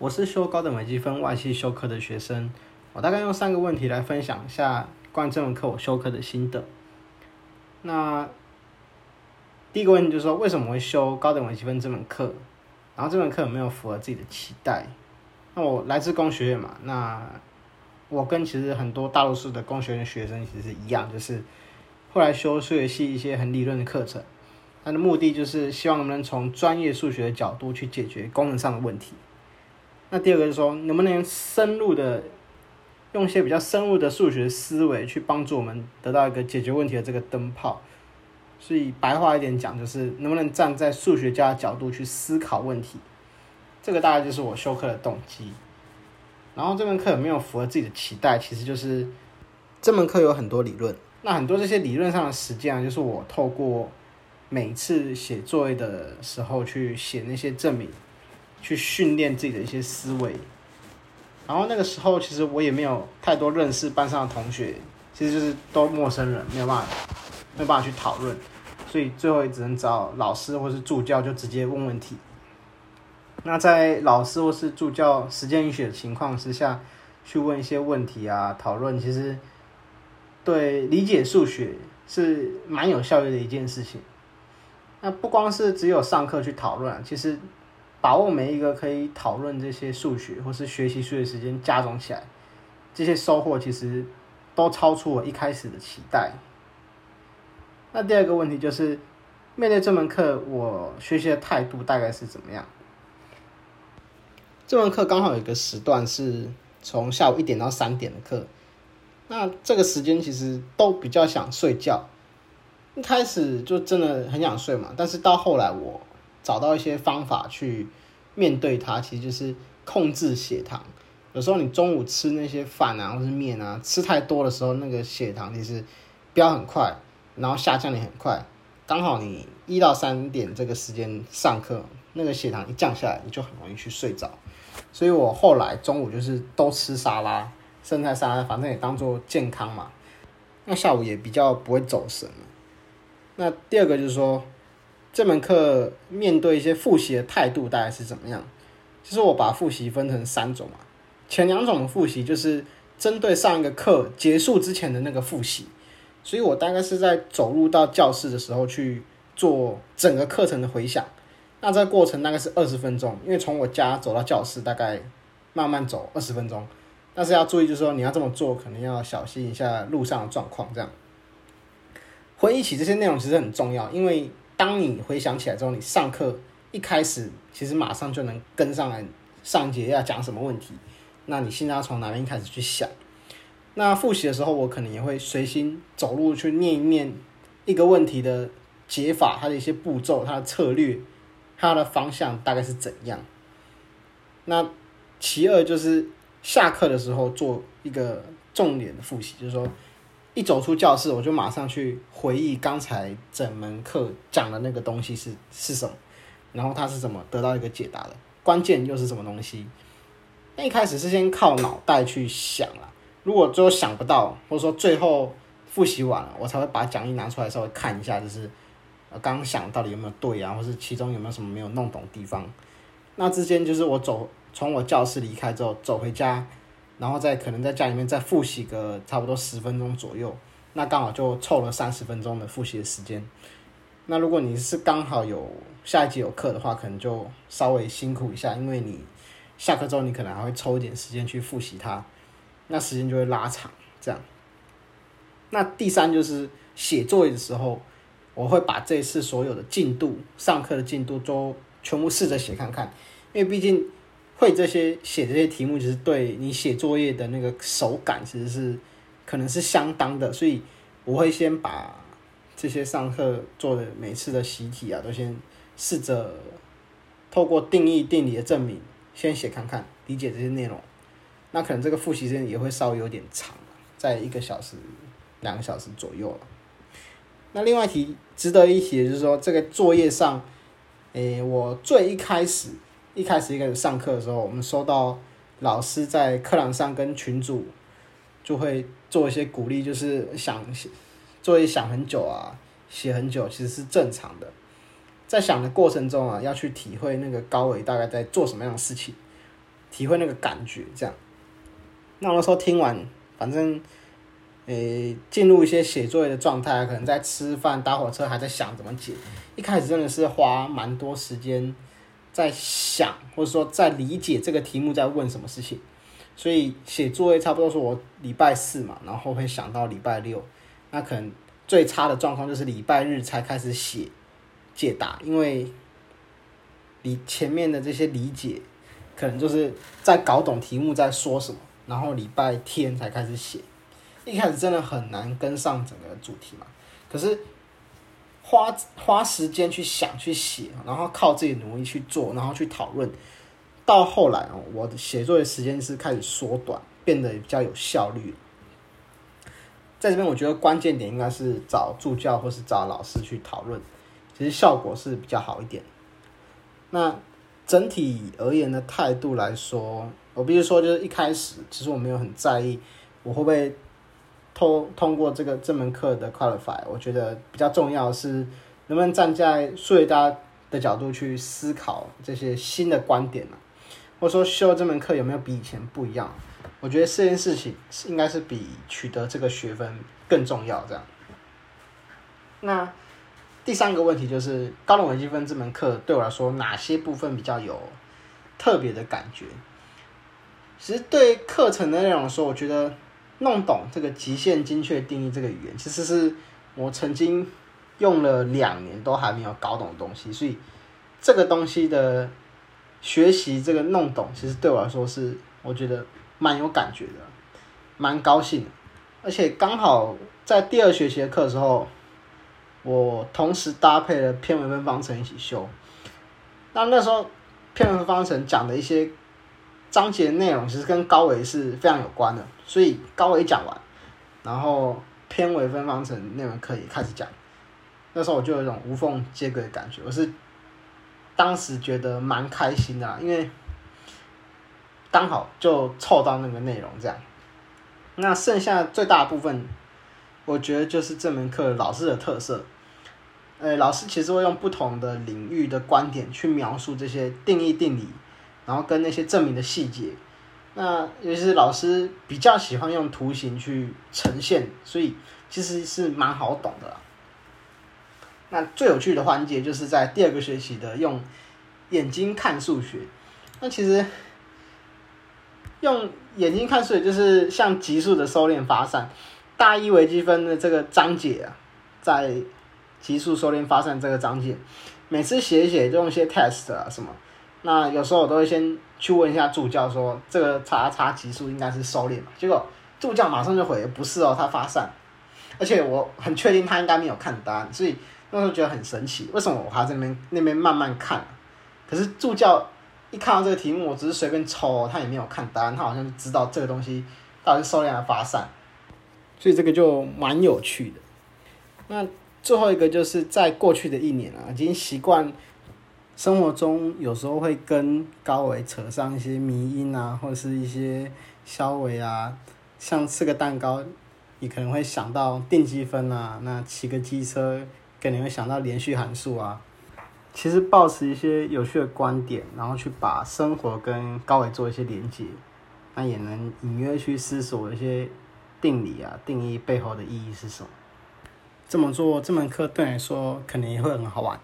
我是修高等微积分外系修课的学生，我大概用三个问题来分享一下关于这门课我修课的心得。那第一个问题就是说，为什么会修高等微积分这门课？然后这门课有没有符合自己的期待？那我来自工学院嘛，那我跟其实很多大陆市的工学院学生其实是一样，就是后来修数学系一些很理论的课程，它的目的就是希望能不能从专业数学的角度去解决功能上的问题。那第二个是说，能不能深入的用一些比较深入的数学思维去帮助我们得到一个解决问题的这个灯泡。所以白话一点讲，就是能不能站在数学家的角度去思考问题。这个大概就是我修课的动机。然后这门课有没有符合自己的期待？其实就是这门课有很多理论，那很多这些理论上的实践啊，就是我透过每次写作业的时候去写那些证明。去训练自己的一些思维，然后那个时候其实我也没有太多认识班上的同学，其实就是都陌生人，没有办法，没有办法去讨论，所以最后也只能找老师或是助教就直接问问题。那在老师或是助教时间允许的情况之下，去问一些问题啊，讨论，其实对理解数学是蛮有效率的一件事情。那不光是只有上课去讨论，其实。把握每一个可以讨论这些数学或是学习数学时间加总起来，这些收获其实都超出我一开始的期待。那第二个问题就是，面对这门课，我学习的态度大概是怎么样？这门课刚好有一个时段是从下午一点到三点的课，那这个时间其实都比较想睡觉，一开始就真的很想睡嘛，但是到后来我。找到一些方法去面对它，其实就是控制血糖。有时候你中午吃那些饭啊，或是面啊，吃太多的时候，那个血糖其实飙很快，然后下降也很快。刚好你一到三点这个时间上课，那个血糖一降下来，你就很容易去睡着。所以我后来中午就是都吃沙拉，生菜沙拉，反正也当做健康嘛。那下午也比较不会走神了。那第二个就是说。这门课面对一些复习的态度大概是怎么样？其实我把复习分成三种嘛，前两种的复习就是针对上一个课结束之前的那个复习，所以我大概是在走入到教室的时候去做整个课程的回想。那这个过程大概是二十分钟，因为从我家走到教室大概慢慢走二十分钟，但是要注意就是说你要这么做，可能要小心一下路上的状况。这样回忆起这些内容其实很重要，因为。当你回想起来之后，你上课一开始其实马上就能跟上来上节要讲什么问题。那你现在要从哪边开始去想？那复习的时候，我可能也会随心走路去念一念一个问题的解法，它的一些步骤、它的策略、它的方向大概是怎样。那其二就是下课的时候做一个重点的复习，就是说。一走出教室，我就马上去回忆刚才整门课讲的那个东西是是什么，然后他是怎么得到一个解答的，关键又是什么东西？那一开始是先靠脑袋去想了，如果最后想不到，或者说最后复习完了，我才会把讲义拿出来稍微看一下，就是呃刚刚想到底有没有对啊，或是其中有没有什么没有弄懂地方？那之间就是我走从我教室离开之后走回家。然后再可能在家里面再复习个差不多十分钟左右，那刚好就凑了三十分钟的复习的时间。那如果你是刚好有下一节有课的话，可能就稍微辛苦一下，因为你下课之后你可能还会抽一点时间去复习它，那时间就会拉长。这样。那第三就是写作业的时候，我会把这次所有的进度、上课的进度都全部试着写看看，因为毕竟。会这些写这些题目，其实对你写作业的那个手感，其实是可能是相当的。所以我会先把这些上课做的每次的习题啊，都先试着透过定义定理的证明，先写看看，理解这些内容。那可能这个复习时间也会稍微有点长，在一个小时、两个小时左右。那另外一题值得一提的就是说，这个作业上，诶，我最一开始。一开始一开始上课的时候，我们收到老师在课堂上跟群主就会做一些鼓励，就是想作业想很久啊，写很久，其实是正常的。在想的过程中啊，要去体会那个高伟大概在做什么样的事情。体会那个感觉这样。那我那时候听完，反正，诶，进入一些写作业的状态，可能在吃饭、搭火车，还在想怎么解。一开始真的是花蛮多时间在想，或者说在理解这个题目在问什么事情。所以写作业差不多是我礼拜四嘛，然后会想到礼拜六。那可能最差的状况就是礼拜日才开始写解答，因为你前面的这些理解，可能就是在搞懂题目在说什么。然后礼拜天才开始写，一开始真的很难跟上整个主题嘛。可是花花时间去想去写，然后靠自己努力去做，然后去讨论，到后来哦，我的写作的时间是开始缩短，变得比较有效率。在这边，我觉得关键点应该是找助教或是找老师去讨论，其实效果是比较好一点。那整体而言的态度来说。我必须说，就是一开始，其实我没有很在意我会不会通通过这个这门课的 qualify。我觉得比较重要是，能不能站在数学家的角度去思考这些新的观点呢？或者说修这门课有没有比以前不一样？我觉得这件事情应该是比取得这个学分更重要。这样。那第三个问题就是高等微积分这门课对我来说，哪些部分比较有特别的感觉？其实对课程的内容说，我觉得弄懂这个极限精确定义这个语言，其实是我曾经用了两年都还没有搞懂的东西。所以这个东西的学习，这个弄懂，其实对我来说是我觉得蛮有感觉的，蛮高兴。而且刚好在第二学期的课的时候，我同时搭配了偏微分方程一起修。那那时候偏微分方程讲的一些。章节内容其实跟高维是非常有关的，所以高维讲完，然后偏微分方程那门课也开始讲，那时候我就有一种无缝接轨的感觉，我是当时觉得蛮开心的，因为刚好就凑到那个内容这样。那剩下最大部分，我觉得就是这门课老师的特色，呃，老师其实会用不同的领域的观点去描述这些定义定理。然后跟那些证明的细节，那尤其是老师比较喜欢用图形去呈现，所以其实是蛮好懂的。那最有趣的环节就是在第二个学期的用眼睛看数学。那其实用眼睛看数学就是像级数的收敛发散，大一微积分的这个章节啊，在级数收敛发散这个章节，每次写一写就用一些 test 啊什么。那有时候我都会先去问一下助教，说这个叉叉级数应该是收敛嘛？结果助教马上就回，不是哦，他发散。而且我很确定他应该没有看答案，所以那时候觉得很神奇，为什么我还在那边那边慢慢看？可是助教一看到这个题目，我只是随便抽，他也没有看答案，他好像就知道这个东西到底是收敛还是发散，所以这个就蛮有趣的。那最后一个就是在过去的一年啊，已经习惯。生活中有时候会跟高维扯上一些迷因啊，或者是一些消维啊，像吃个蛋糕，你可能会想到定积分啊，那骑个机车可能会想到连续函数啊。其实保持一些有趣的观点，然后去把生活跟高维做一些连接，那也能隐约去思索一些定理啊、定义背后的意义是什么。这么做这门课对你来说，可能也会很好玩。